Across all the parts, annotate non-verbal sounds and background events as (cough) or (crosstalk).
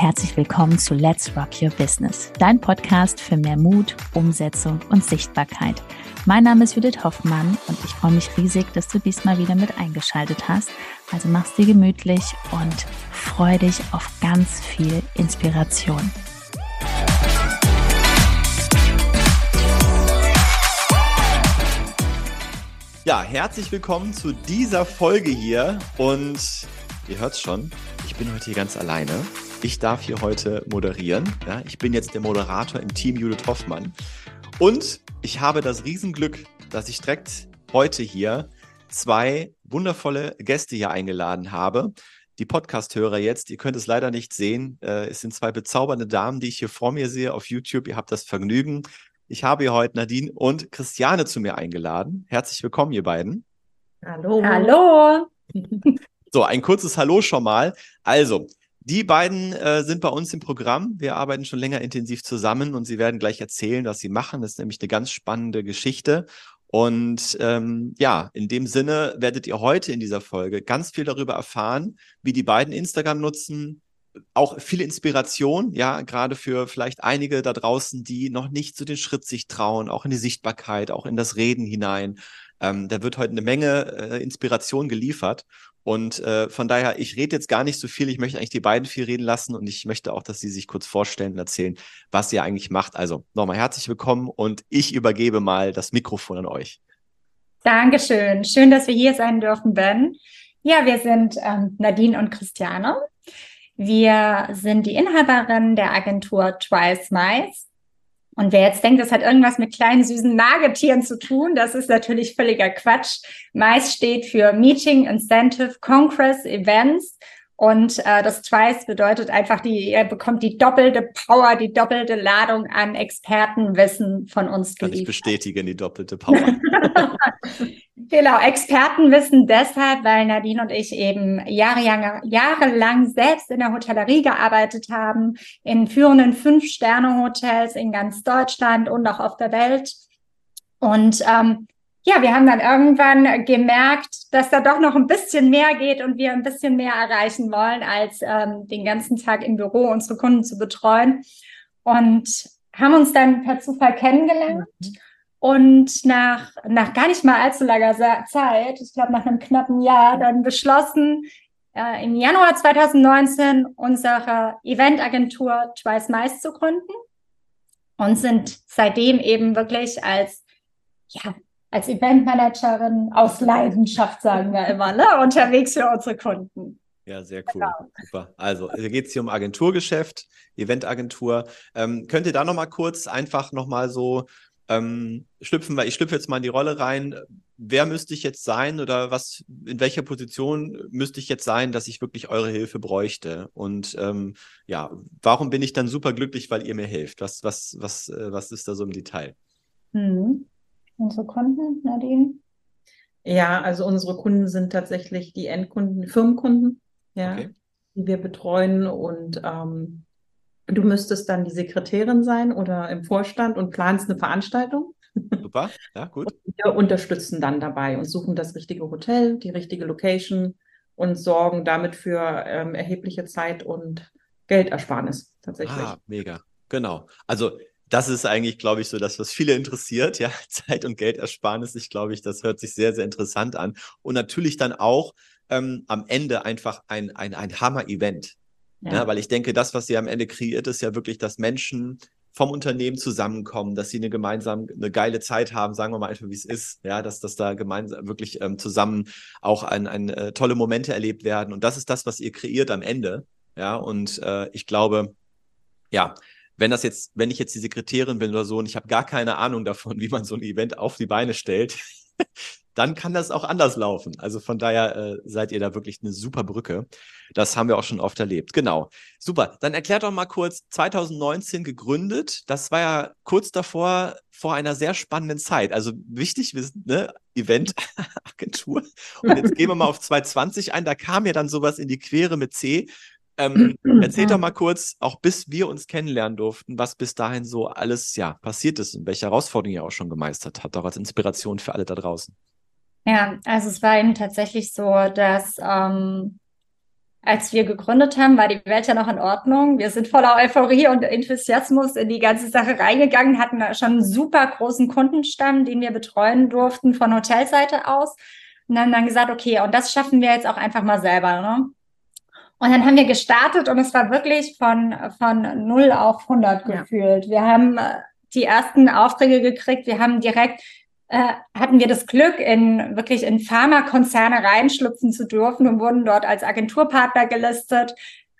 herzlich willkommen zu Let's Rock Your Business, dein Podcast für mehr Mut, Umsetzung und Sichtbarkeit. Mein Name ist Judith Hoffmann und ich freue mich riesig, dass du diesmal wieder mit eingeschaltet hast. Also mach's dir gemütlich und freu dich auf ganz viel Inspiration. Ja, herzlich willkommen zu dieser Folge hier und ihr hört's schon, ich bin heute hier ganz alleine. Ich darf hier heute moderieren. Ja, ich bin jetzt der Moderator im Team Judith Hoffmann. Und ich habe das Riesenglück, dass ich direkt heute hier zwei wundervolle Gäste hier eingeladen habe. Die Podcast-Hörer jetzt, ihr könnt es leider nicht sehen. Äh, es sind zwei bezaubernde Damen, die ich hier vor mir sehe auf YouTube. Ihr habt das Vergnügen. Ich habe hier heute Nadine und Christiane zu mir eingeladen. Herzlich willkommen, ihr beiden. Hallo. Hallo. So, ein kurzes Hallo schon mal. Also, die beiden äh, sind bei uns im Programm. Wir arbeiten schon länger intensiv zusammen und sie werden gleich erzählen, was sie machen. Das ist nämlich eine ganz spannende Geschichte. Und ähm, ja, in dem Sinne werdet ihr heute in dieser Folge ganz viel darüber erfahren, wie die beiden Instagram nutzen, auch viele Inspiration, ja, gerade für vielleicht einige da draußen, die noch nicht zu so den Schritt sich trauen, auch in die Sichtbarkeit, auch in das Reden hinein. Ähm, da wird heute eine Menge äh, Inspiration geliefert. Und äh, von daher, ich rede jetzt gar nicht so viel. Ich möchte eigentlich die beiden viel reden lassen und ich möchte auch, dass sie sich kurz vorstellen und erzählen, was ihr eigentlich macht. Also nochmal herzlich willkommen und ich übergebe mal das Mikrofon an euch. Dankeschön. Schön, dass wir hier sein dürfen, Ben. Ja, wir sind ähm, Nadine und Christiane. Wir sind die Inhaberin der Agentur Twice Mice und wer jetzt denkt, das hat irgendwas mit kleinen süßen Nagetieren zu tun, das ist natürlich völliger Quatsch. MICE steht für Meeting Incentive Congress Events und äh, das Twice bedeutet einfach, die, ihr bekommt die doppelte Power, die doppelte Ladung an Expertenwissen von uns Kann geliefert. ich bestätigen, die doppelte Power. (laughs) genau, Expertenwissen deshalb, weil Nadine und ich eben Jahre, jahrelang selbst in der Hotellerie gearbeitet haben, in führenden Fünf-Sterne-Hotels in ganz Deutschland und auch auf der Welt. Und ähm, ja, wir haben dann irgendwann gemerkt, dass da doch noch ein bisschen mehr geht und wir ein bisschen mehr erreichen wollen, als ähm, den ganzen Tag im Büro unsere Kunden zu betreuen. Und haben uns dann per Zufall kennengelernt. Und nach, nach gar nicht mal allzu langer Zeit, ich glaube nach einem knappen Jahr, dann beschlossen, äh, im Januar 2019 unsere Eventagentur Twice Mice zu gründen und sind seitdem eben wirklich als ja, als Eventmanagerin aus Leidenschaft, sagen wir immer, ne? unterwegs für unsere Kunden. Ja, sehr cool. Genau. Super. Also, hier geht es hier um Agenturgeschäft, Eventagentur. Ähm, könnt ihr da nochmal kurz einfach nochmal so ähm, schlüpfen, weil ich schlüpfe jetzt mal in die Rolle rein. Wer müsste ich jetzt sein oder was, in welcher Position müsste ich jetzt sein, dass ich wirklich eure Hilfe bräuchte? Und ähm, ja, warum bin ich dann super glücklich, weil ihr mir hilft? Was, was, was, äh, was ist da so im Detail? Hm unsere Kunden, Nadine? Ja, also unsere Kunden sind tatsächlich die Endkunden, Firmenkunden, ja, okay. die wir betreuen und ähm, du müsstest dann die Sekretärin sein oder im Vorstand und planst eine Veranstaltung. (laughs) Super, ja, gut. Und wir unterstützen dann dabei und suchen das richtige Hotel, die richtige Location und sorgen damit für ähm, erhebliche Zeit und Geldersparnis tatsächlich. Ah, mega. Genau. Also das ist eigentlich, glaube ich, so das, was viele interessiert. Ja, (laughs) Zeit und Geldersparnis. Ich glaube, ich, das hört sich sehr, sehr interessant an. Und natürlich dann auch ähm, am Ende einfach ein, ein, ein Hammer-Event. Ja. ja. weil ich denke, das, was sie am Ende kreiert, ist ja wirklich, dass Menschen vom Unternehmen zusammenkommen, dass sie eine gemeinsam eine geile Zeit haben, sagen wir mal einfach, wie es ist, ja, dass das da gemeinsam wirklich ähm, zusammen auch ein, ein äh, tolle Momente erlebt werden. Und das ist das, was ihr kreiert am Ende. Ja, und äh, ich glaube, ja, wenn das jetzt, wenn ich jetzt die Sekretärin bin oder so und ich habe gar keine Ahnung davon, wie man so ein Event auf die Beine stellt, (laughs) dann kann das auch anders laufen. Also von daher äh, seid ihr da wirklich eine super Brücke. Das haben wir auch schon oft erlebt. Genau. Super. Dann erklärt doch mal kurz, 2019 gegründet. Das war ja kurz davor, vor einer sehr spannenden Zeit. Also wichtig, wir sind ne, Eventagentur. (laughs) Und jetzt gehen wir mal auf (laughs) 2020 ein. Da kam ja dann sowas in die Quere mit C. Ähm, (clears throat) erzähl doch mal kurz, auch bis wir uns kennenlernen durften, was bis dahin so alles ja passiert ist und welche Herausforderungen ihr auch schon gemeistert habt, auch als Inspiration für alle da draußen. Ja, also es war eben tatsächlich so, dass ähm, als wir gegründet haben, war die Welt ja noch in Ordnung. Wir sind voller Euphorie und Enthusiasmus in die ganze Sache reingegangen, hatten schon einen super großen Kundenstamm, den wir betreuen durften von Hotelseite aus. Und haben dann gesagt, okay, und das schaffen wir jetzt auch einfach mal selber. Ne? Und dann haben wir gestartet und es war wirklich von, von 0 auf 100 gefühlt. Ja. Wir haben äh, die ersten Aufträge gekriegt. Wir haben direkt äh, hatten wir das Glück, in wirklich in Pharmakonzerne reinschlüpfen zu dürfen und wurden dort als Agenturpartner gelistet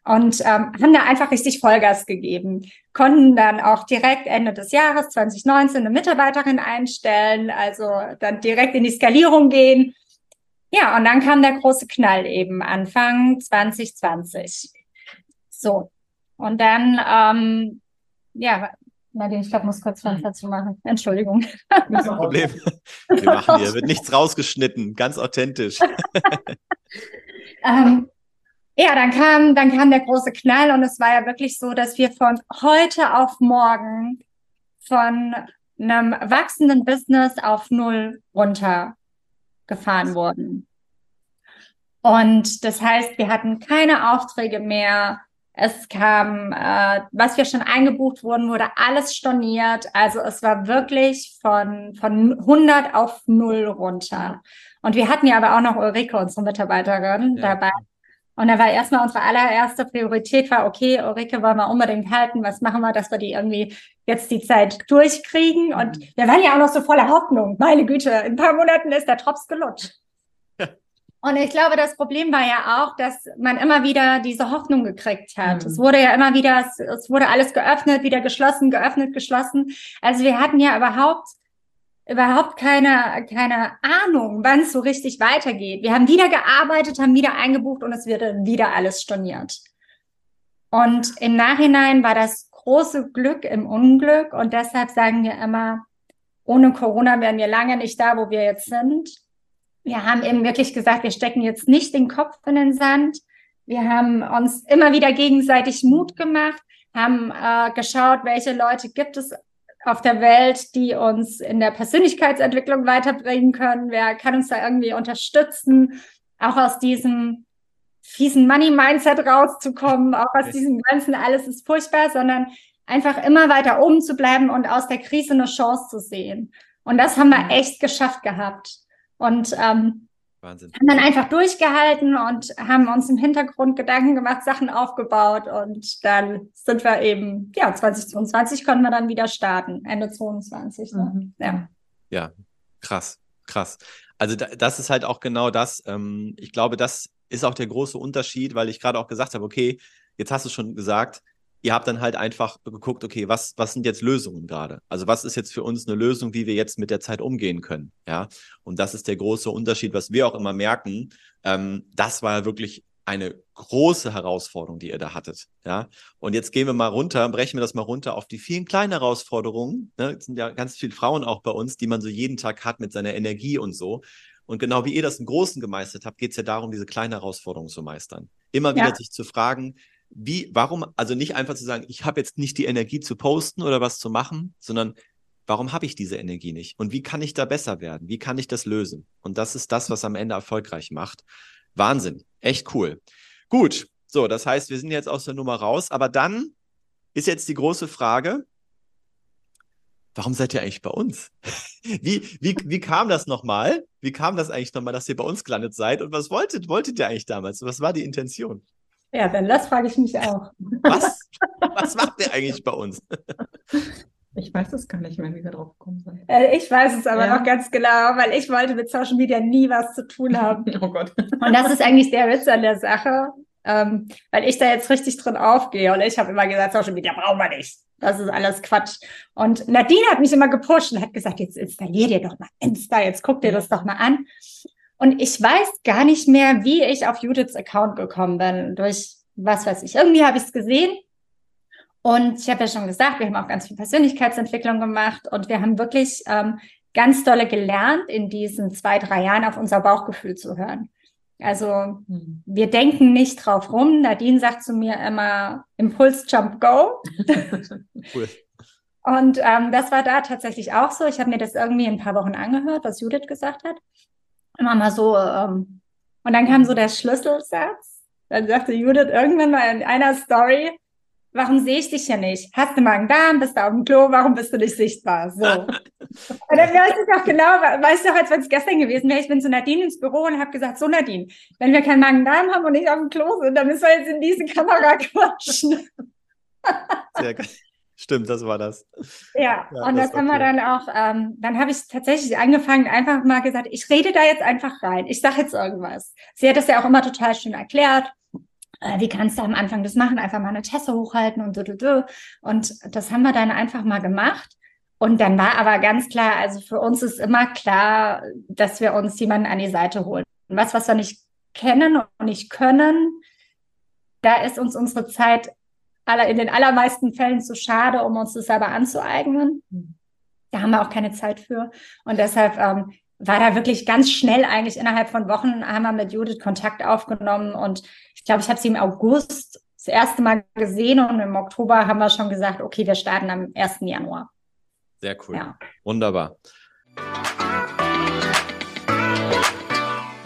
und ähm, haben da einfach richtig Vollgas gegeben. Konnten dann auch direkt Ende des Jahres 2019 eine Mitarbeiterin einstellen, also dann direkt in die Skalierung gehen. Ja, und dann kam der große Knall eben Anfang 2020. So. Und dann, ähm, ja, Nadine, ich glaube, muss kurz Fenster zu machen. Entschuldigung. (laughs) Kein Problem. Wir machen hier, wird nichts rausgeschnitten, ganz authentisch. (laughs) ähm, ja, dann kam, dann kam der große Knall und es war ja wirklich so, dass wir von heute auf morgen von einem wachsenden Business auf null runtergefahren wurden. Und das heißt, wir hatten keine Aufträge mehr. Es kam, äh, was wir schon eingebucht wurden, wurde alles storniert. Also es war wirklich von, von 100 auf 0 runter. Und wir hatten ja aber auch noch Ulrike, unsere Mitarbeiterin, ja. dabei. Und da war erstmal unsere allererste Priorität war, okay, Ulrike wollen wir unbedingt halten. Was machen wir, dass wir die irgendwie jetzt die Zeit durchkriegen? Und wir waren ja auch noch so voller Hoffnung. Meine Güte, in ein paar Monaten ist der Drops gelutscht. Und ich glaube, das Problem war ja auch, dass man immer wieder diese Hoffnung gekriegt hat. Mhm. Es wurde ja immer wieder, es, es, wurde alles geöffnet, wieder geschlossen, geöffnet, geschlossen. Also wir hatten ja überhaupt überhaupt keine, keine Ahnung, wann es so richtig weitergeht. Wir haben wieder gearbeitet, haben wieder eingebucht und es wird wieder alles storniert. Und im Nachhinein war das große Glück im Unglück und deshalb sagen wir immer, ohne Corona wären wir lange nicht da, wo wir jetzt sind wir haben eben wirklich gesagt, wir stecken jetzt nicht den Kopf in den Sand. Wir haben uns immer wieder gegenseitig Mut gemacht, haben äh, geschaut, welche Leute gibt es auf der Welt, die uns in der Persönlichkeitsentwicklung weiterbringen können. Wer kann uns da irgendwie unterstützen, auch aus diesem fiesen Money-Mindset rauszukommen, auch aus diesem ganzen alles ist furchtbar, sondern einfach immer weiter oben zu bleiben und aus der Krise eine Chance zu sehen. Und das haben wir echt geschafft gehabt. Und ähm, Wahnsinn. haben dann einfach durchgehalten und haben uns im Hintergrund Gedanken gemacht, Sachen aufgebaut und dann sind wir eben, ja, 2022 konnten wir dann wieder starten, Ende 22. Ne? Mhm. Ja. ja, krass, krass. Also da, das ist halt auch genau das. Ähm, ich glaube, das ist auch der große Unterschied, weil ich gerade auch gesagt habe, okay, jetzt hast du schon gesagt, ihr habt dann halt einfach geguckt, okay, was, was sind jetzt Lösungen gerade? Also was ist jetzt für uns eine Lösung, wie wir jetzt mit der Zeit umgehen können? Ja, und das ist der große Unterschied, was wir auch immer merken. Ähm, das war wirklich eine große Herausforderung, die ihr da hattet. Ja, und jetzt gehen wir mal runter, brechen wir das mal runter auf die vielen kleinen Herausforderungen. Ne? Es sind ja ganz viele Frauen auch bei uns, die man so jeden Tag hat mit seiner Energie und so. Und genau wie ihr das im Großen gemeistert habt, geht es ja darum, diese kleinen Herausforderungen zu meistern. Immer wieder ja. sich zu fragen, wie, warum, also nicht einfach zu sagen, ich habe jetzt nicht die Energie zu posten oder was zu machen, sondern warum habe ich diese Energie nicht? Und wie kann ich da besser werden? Wie kann ich das lösen? Und das ist das, was am Ende erfolgreich macht. Wahnsinn. Echt cool. Gut. So, das heißt, wir sind jetzt aus der Nummer raus. Aber dann ist jetzt die große Frage, warum seid ihr eigentlich bei uns? (laughs) Wie, wie, wie kam das nochmal? Wie kam das eigentlich nochmal, dass ihr bei uns gelandet seid? Und was wolltet, wolltet ihr eigentlich damals? Was war die Intention? Ja, dann das frage ich mich auch. Was? Was macht ihr eigentlich bei uns? (laughs) Ich weiß es gar nicht mehr, wie wir drauf gekommen sind. Äh, ich weiß es aber ja. noch ganz genau, weil ich wollte mit Social Media nie was zu tun haben. (laughs) oh Gott. Und das ist eigentlich der Witz an der Sache, ähm, weil ich da jetzt richtig drin aufgehe. Und ich habe immer gesagt, Social Media brauchen wir nicht. Das ist alles Quatsch. Und Nadine hat mich immer gepusht und hat gesagt, jetzt installier dir doch mal Insta, jetzt guck dir das doch mal an. Und ich weiß gar nicht mehr, wie ich auf Judiths Account gekommen bin. Durch was weiß ich. Irgendwie habe ich es gesehen. Und ich habe ja schon gesagt, wir haben auch ganz viel Persönlichkeitsentwicklung gemacht und wir haben wirklich ähm, ganz dolle gelernt, in diesen zwei, drei Jahren auf unser Bauchgefühl zu hören. Also hm. wir denken nicht drauf rum. Nadine sagt zu mir immer Impuls, Jump, Go. (laughs) cool. Und ähm, das war da tatsächlich auch so. Ich habe mir das irgendwie ein paar Wochen angehört, was Judith gesagt hat immer mal so, ähm, und dann kam so der Schlüsselsatz, Dann sagte Judith irgendwann mal in einer Story, warum sehe ich dich hier nicht? Hast du Magen-Darm? Bist du auf dem Klo? Warum bist du nicht sichtbar? So. (laughs) und dann weiß ich doch genau, weißt du, als wenn es gestern gewesen wäre, ich bin zu Nadine ins Büro und habe gesagt, so Nadine, wenn wir keinen Magen-Darm haben und nicht auf dem Klo sind, dann müssen wir jetzt in diese Kamera quatschen. (laughs) Sehr geil. Stimmt, das war das. Ja, ja und das, das haben wir dann auch, ähm, dann habe ich tatsächlich angefangen, einfach mal gesagt, ich rede da jetzt einfach rein. Ich sage jetzt irgendwas. Sie hat das ja auch immer total schön erklärt. Äh, wie kannst du am Anfang das machen? Einfach mal eine Tasse hochhalten und so, so. Und das haben wir dann einfach mal gemacht. Und dann war aber ganz klar, also für uns ist immer klar, dass wir uns jemanden an die Seite holen. Was, was wir nicht kennen und nicht können, da ist uns unsere Zeit in den allermeisten Fällen zu schade, um uns das selber anzueignen. Da haben wir auch keine Zeit für. Und deshalb ähm, war da wirklich ganz schnell eigentlich innerhalb von Wochen haben wir mit Judith Kontakt aufgenommen und ich glaube, ich habe sie im August das erste Mal gesehen und im Oktober haben wir schon gesagt, okay, wir starten am 1. Januar. Sehr cool. Ja. Wunderbar.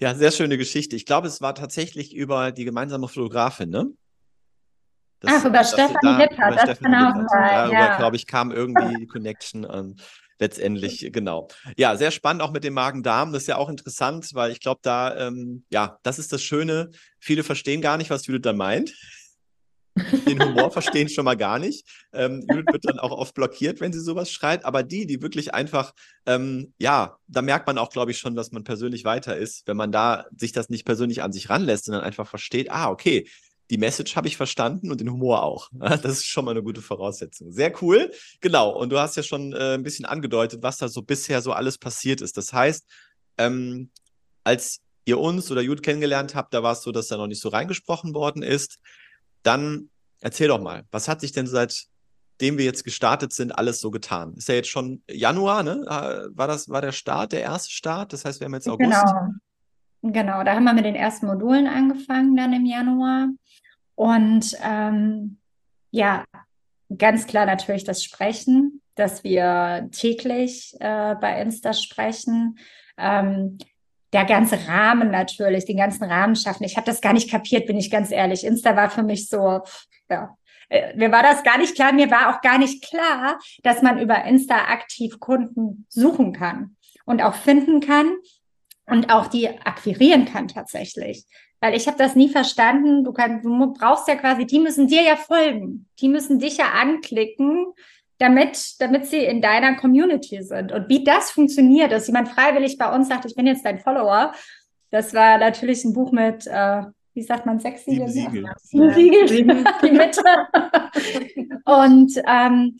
Ja, sehr schöne Geschichte. Ich glaube, es war tatsächlich über die gemeinsame Fotografin, ne? Das, Ach, über Stefanie Lippert, das Stefan kann auch sein. Darüber, ja. glaube ich, kam irgendwie die Connection ähm, letztendlich, genau. Ja, sehr spannend auch mit dem Magen-Darm. Das ist ja auch interessant, weil ich glaube, da, ähm, ja, das ist das Schöne. Viele verstehen gar nicht, was Judith da meint. Den Humor verstehen schon mal gar nicht. Ähm, Judith wird dann auch oft blockiert, wenn sie sowas schreibt. Aber die, die wirklich einfach, ähm, ja, da merkt man auch, glaube ich, schon, dass man persönlich weiter ist, wenn man da sich das nicht persönlich an sich ranlässt, sondern einfach versteht, ah, okay, die Message habe ich verstanden und den Humor auch. (laughs) Das ist schon mal eine gute Voraussetzung. Sehr cool. Genau. Und du hast ja schon äh, ein bisschen angedeutet, was da so bisher so alles passiert ist. Das heißt, ähm, als ihr uns oder Jude kennengelernt habt, da war es so, dass da noch nicht so reingesprochen worden ist. Dann erzähl doch mal, was hat sich denn seitdem wir jetzt gestartet sind, alles so getan? Ist ja jetzt schon Januar, ne? War das, war der Start, der erste Start? Das heißt, wir haben jetzt August. Genau. Genau, da haben wir mit den ersten Modulen angefangen dann im Januar. Und ähm, ja, ganz klar natürlich das Sprechen, dass wir täglich äh, bei Insta sprechen. Ähm, der ganze Rahmen natürlich, den ganzen Rahmen schaffen. Ich habe das gar nicht kapiert, bin ich ganz ehrlich. Insta war für mich so, ja, äh, mir war das gar nicht klar. Mir war auch gar nicht klar, dass man über Insta aktiv Kunden suchen kann und auch finden kann und auch die akquirieren kann tatsächlich. Weil ich habe das nie verstanden. Du, kannst, du brauchst ja quasi, die müssen dir ja folgen. Die müssen dich ja anklicken damit, damit sie in deiner Community sind. Und wie das funktioniert, dass jemand freiwillig bei uns sagt, ich bin jetzt dein Follower, das war natürlich ein Buch mit, äh, wie sagt man, sechs Siegel? Sieben Siegel. (laughs) Sieben die Mitte. Und ähm,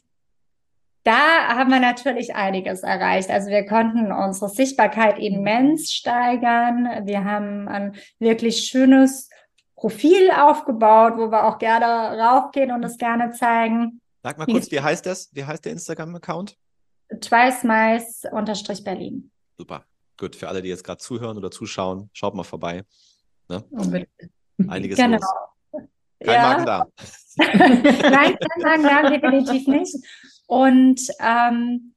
da haben wir natürlich einiges erreicht. Also wir konnten unsere Sichtbarkeit immens steigern. Wir haben ein wirklich schönes Profil aufgebaut, wo wir auch gerne raufgehen und es gerne zeigen. Sag mal kurz, wie heißt das? Wie heißt der Instagram-Account? Twice-Berlin. Super. Gut, für alle, die jetzt gerade zuhören oder zuschauen, schaut mal vorbei. Ne? Einiges genau. los. Kein ja. Magen da. (laughs) Nein, kein Magen da, definitiv nicht. Und ähm,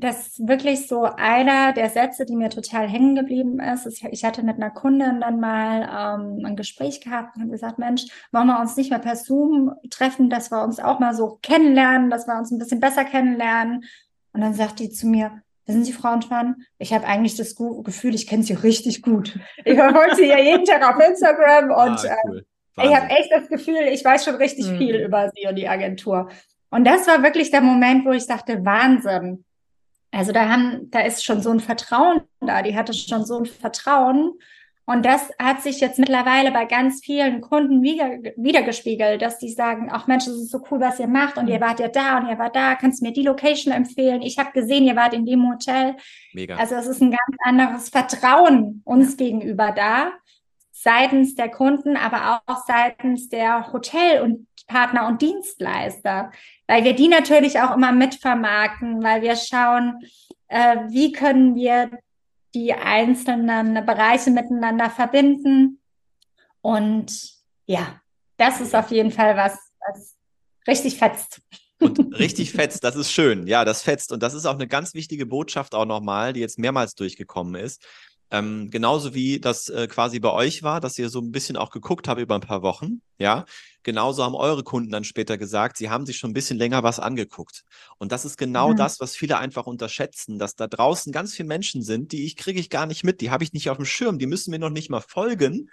das ist wirklich so einer der Sätze, die mir total hängen geblieben ist. Ich hatte mit einer Kundin dann mal ähm, ein Gespräch gehabt und gesagt, Mensch, wollen wir uns nicht mehr per Zoom treffen, dass wir uns auch mal so kennenlernen, dass wir uns ein bisschen besser kennenlernen. Und dann sagt die zu mir, wissen Sie, Frau Antoine, ich habe eigentlich das Gefühl, ich kenne Sie richtig gut. Ich verfolge Sie ja jeden Tag auf Instagram ah, und ah, cool. äh, ich habe echt das Gefühl, ich weiß schon richtig mhm. viel über Sie und die Agentur. Und das war wirklich der Moment, wo ich dachte, Wahnsinn also da haben, da ist schon so ein Vertrauen da, die hatte schon so ein Vertrauen. Und das hat sich jetzt mittlerweile bei ganz vielen Kunden wieder, wiedergespiegelt, dass die sagen, ach Mensch, das ist so cool, was ihr macht und ihr wart ja da und ihr wart da, kannst du mir die Location empfehlen? Ich habe gesehen, ihr wart in dem Hotel. Mega. Also es ist ein ganz anderes Vertrauen uns gegenüber da. Seitens der Kunden, aber auch seitens der Hotel- und Partner und Dienstleister, weil wir die natürlich auch immer mitvermarkten, weil wir schauen, äh, wie können wir die einzelnen Bereiche miteinander verbinden. Und ja, das ist auf jeden Fall was, was richtig fetzt. Und richtig fetzt, das ist schön. Ja, das fetzt. Und das ist auch eine ganz wichtige Botschaft auch nochmal, die jetzt mehrmals durchgekommen ist. Ähm, genauso wie das äh, quasi bei euch war, dass ihr so ein bisschen auch geguckt habt über ein paar Wochen, ja. Genauso haben eure Kunden dann später gesagt, sie haben sich schon ein bisschen länger was angeguckt. Und das ist genau mhm. das, was viele einfach unterschätzen, dass da draußen ganz viele Menschen sind, die ich kriege ich gar nicht mit, die habe ich nicht auf dem Schirm, die müssen mir noch nicht mal folgen,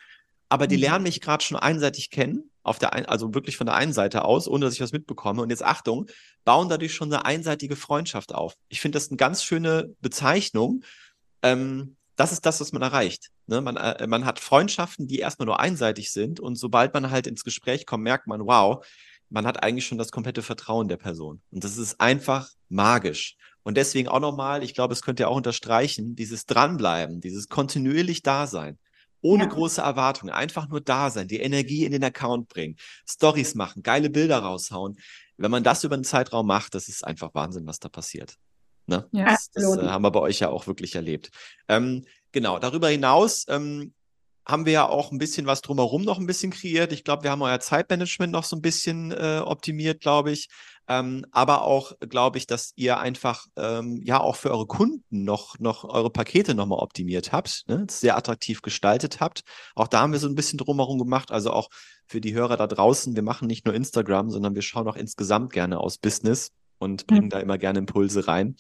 aber die mhm. lernen mich gerade schon einseitig kennen, auf der ein, also wirklich von der einen Seite aus, ohne dass ich was mitbekomme. Und jetzt Achtung, bauen dadurch schon eine einseitige Freundschaft auf. Ich finde das eine ganz schöne Bezeichnung. Ähm, das ist das, was man erreicht. Ne? Man, äh, man hat Freundschaften, die erstmal nur einseitig sind und sobald man halt ins Gespräch kommt, merkt man, wow, man hat eigentlich schon das komplette Vertrauen der Person. Und das ist einfach magisch. Und deswegen auch nochmal, ich glaube, es könnt ihr auch unterstreichen, dieses Dranbleiben, dieses kontinuierlich Dasein, ohne ja. große Erwartungen, einfach nur da sein, die Energie in den Account bringen, Stories machen, geile Bilder raushauen. Wenn man das über einen Zeitraum macht, das ist einfach Wahnsinn, was da passiert. Ne? Ja, das, das äh, haben wir bei euch ja auch wirklich erlebt. Ähm, genau, darüber hinaus ähm, haben wir ja auch ein bisschen was drumherum noch ein bisschen kreiert. Ich glaube, wir haben euer Zeitmanagement noch so ein bisschen äh, optimiert, glaube ich. Ähm, aber auch, glaube ich, dass ihr einfach ähm, ja auch für eure Kunden noch, noch eure Pakete nochmal optimiert habt, ne? sehr attraktiv gestaltet habt. Auch da haben wir so ein bisschen drumherum gemacht. Also auch für die Hörer da draußen, wir machen nicht nur Instagram, sondern wir schauen auch insgesamt gerne aus Business und bringen mhm. da immer gerne Impulse rein.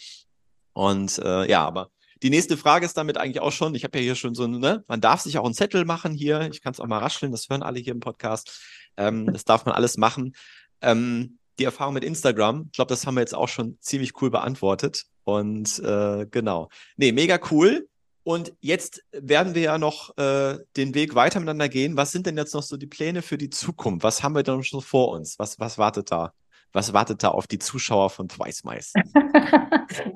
Und äh, ja, aber die nächste Frage ist damit eigentlich auch schon, ich habe ja hier schon so, ne, man darf sich auch einen Zettel machen hier, ich kann es auch mal rascheln, das hören alle hier im Podcast, ähm, das darf man alles machen. Ähm, die Erfahrung mit Instagram, ich glaube, das haben wir jetzt auch schon ziemlich cool beantwortet. Und äh, genau. Nee, mega cool. Und jetzt werden wir ja noch äh, den Weg weiter miteinander gehen. Was sind denn jetzt noch so die Pläne für die Zukunft? Was haben wir denn schon vor uns? Was, was wartet da? Was wartet da auf die Zuschauer von Twice Mice? (laughs)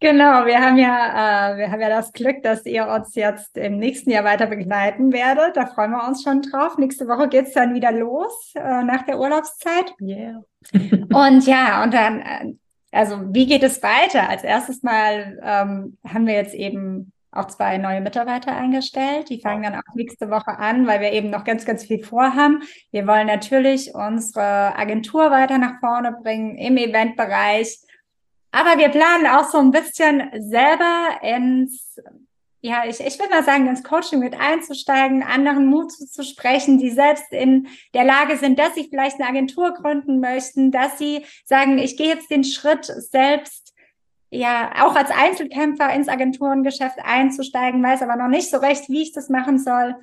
Genau, wir haben ja, äh, wir haben ja das Glück, dass ihr uns jetzt im nächsten Jahr weiter begleiten werdet. Da freuen wir uns schon drauf. Nächste Woche geht's dann wieder los äh, nach der Urlaubszeit. Yeah. (laughs) und ja, und dann, äh, also wie geht es weiter? Als erstes Mal ähm, haben wir jetzt eben auch zwei neue Mitarbeiter eingestellt. Die fangen dann auch nächste Woche an, weil wir eben noch ganz, ganz viel vorhaben. Wir wollen natürlich unsere Agentur weiter nach vorne bringen im Eventbereich aber wir planen auch so ein bisschen selber ins, ja, ich, ich würde mal sagen, ins Coaching mit einzusteigen, anderen Mut zu sprechen, die selbst in der Lage sind, dass sie vielleicht eine Agentur gründen möchten, dass sie sagen, ich gehe jetzt den Schritt selbst ja, auch als Einzelkämpfer ins Agenturengeschäft einzusteigen, weiß aber noch nicht so recht, wie ich das machen soll.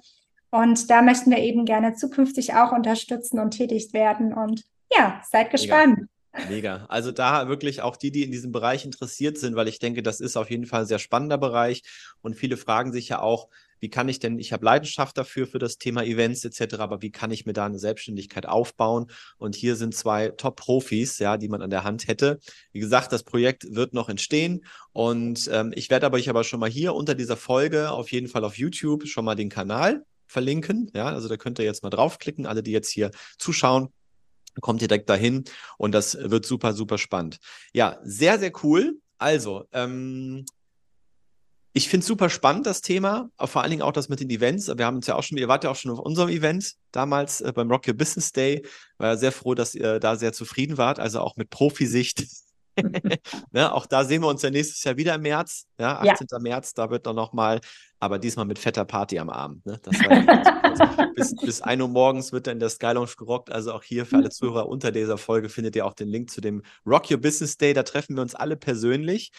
Und da möchten wir eben gerne zukünftig auch unterstützen und tätig werden. Und ja, seid gespannt. Mega. Mega. Also da wirklich auch die, die in diesem Bereich interessiert sind, weil ich denke, das ist auf jeden Fall ein sehr spannender Bereich. Und viele fragen sich ja auch, wie kann ich denn, ich habe Leidenschaft dafür, für das Thema Events etc., aber wie kann ich mir da eine Selbstständigkeit aufbauen? Und hier sind zwei Top-Profis, ja, die man an der Hand hätte. Wie gesagt, das Projekt wird noch entstehen und ähm, ich werde aber ich aber schon mal hier unter dieser Folge auf jeden Fall auf YouTube schon mal den Kanal verlinken. Ja, also da könnt ihr jetzt mal draufklicken, alle, die jetzt hier zuschauen kommt direkt dahin und das wird super, super spannend. Ja, sehr, sehr cool. Also, ähm, ich finde es super spannend, das Thema, vor allen Dingen auch das mit den Events. Wir haben uns ja auch schon, ihr wart ja auch schon auf unserem Event damals äh, beim Rock Your Business Day. War ja sehr froh, dass ihr da sehr zufrieden wart, also auch mit Profisicht. (laughs) ne, auch da sehen wir uns ja nächstes Jahr wieder im März, ja, 18. Ja. März, da wird dann nochmal, aber diesmal mit fetter Party am Abend. Ne? (laughs) bis, bis 1 Uhr morgens wird dann der Sky Lounge gerockt. Also auch hier für alle Zuhörer unter dieser Folge findet ihr auch den Link zu dem Rock Your Business Day. Da treffen wir uns alle persönlich.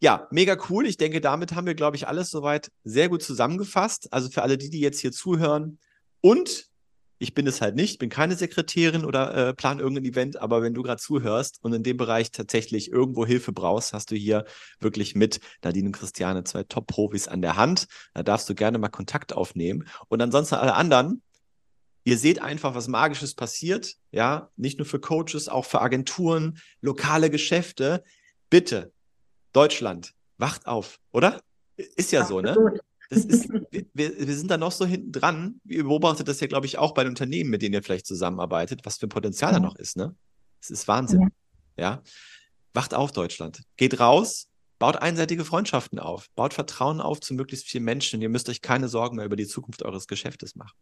Ja, mega cool. Ich denke, damit haben wir, glaube ich, alles soweit sehr gut zusammengefasst. Also für alle die, die jetzt hier zuhören und ich bin es halt nicht, bin keine Sekretärin oder äh, plan irgendein Event, aber wenn du gerade zuhörst und in dem Bereich tatsächlich irgendwo Hilfe brauchst, hast du hier wirklich mit Nadine und Christiane zwei Top-Profis an der Hand. Da darfst du gerne mal Kontakt aufnehmen. Und ansonsten alle anderen, ihr seht einfach, was Magisches passiert. Ja, nicht nur für Coaches, auch für Agenturen, lokale Geschäfte. Bitte, Deutschland, wacht auf, oder? Ist ja Absolut. so, ne? Das ist, wir, wir sind da noch so hinten dran. Ihr beobachtet das ja, glaube ich, auch bei den Unternehmen, mit denen ihr vielleicht zusammenarbeitet, was für ein Potenzial ja. da noch ist, ne? Es ist Wahnsinn. Ja. ja. Wacht auf, Deutschland. Geht raus, baut einseitige Freundschaften auf, baut Vertrauen auf zu möglichst vielen Menschen und ihr müsst euch keine Sorgen mehr über die Zukunft eures Geschäftes machen.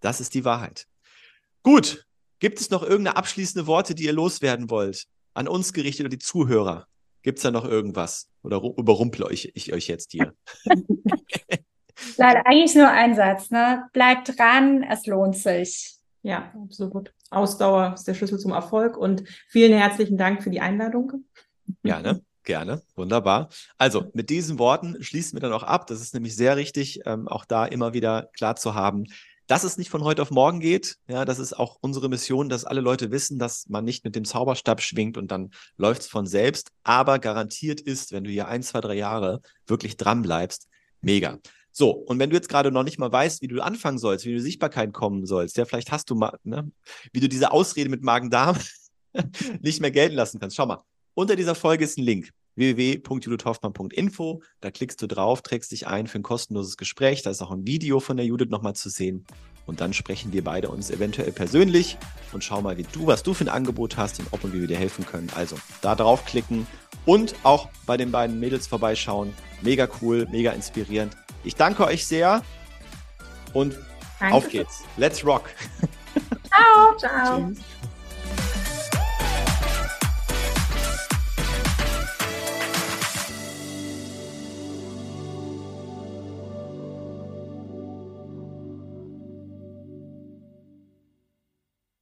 Das ist die Wahrheit. Gut. Gibt es noch irgendeine abschließende Worte, die ihr loswerden wollt? An uns gerichtet oder die Zuhörer? Gibt es da noch irgendwas? Oder überrumple euch, ich euch jetzt hier? (laughs) (laughs) Leider eigentlich nur ein Satz, ne? Bleibt dran, es lohnt sich. Ja, absolut. Ausdauer ist der Schlüssel zum Erfolg und vielen herzlichen Dank für die Einladung. Ja, ne? Gerne, wunderbar. Also mit diesen Worten schließen wir dann auch ab. Das ist nämlich sehr richtig, ähm, auch da immer wieder klar zu haben, dass es nicht von heute auf morgen geht. Ja, das ist auch unsere Mission, dass alle Leute wissen, dass man nicht mit dem Zauberstab schwingt und dann läuft es von selbst. Aber garantiert ist, wenn du hier ein, zwei, drei Jahre wirklich dran bleibst, mega. So, und wenn du jetzt gerade noch nicht mal weißt, wie du anfangen sollst, wie du Sichtbarkeit kommen sollst, ja, vielleicht hast du mal, ne, wie du diese Ausrede mit Magen-Darm (laughs) nicht mehr gelten lassen kannst. Schau mal, unter dieser Folge ist ein Link www.judithhoffmann.info. Da klickst du drauf, trägst dich ein für ein kostenloses Gespräch. Da ist auch ein Video von der Judith nochmal zu sehen. Und dann sprechen wir beide uns eventuell persönlich und schau mal, wie du, was du für ein Angebot hast und ob und wie wir dir helfen können. Also da draufklicken und auch bei den beiden Mädels vorbeischauen. Mega cool, mega inspirierend. Ich danke euch sehr und danke. auf geht's. Let's rock. Ciao, ciao. Tschüss.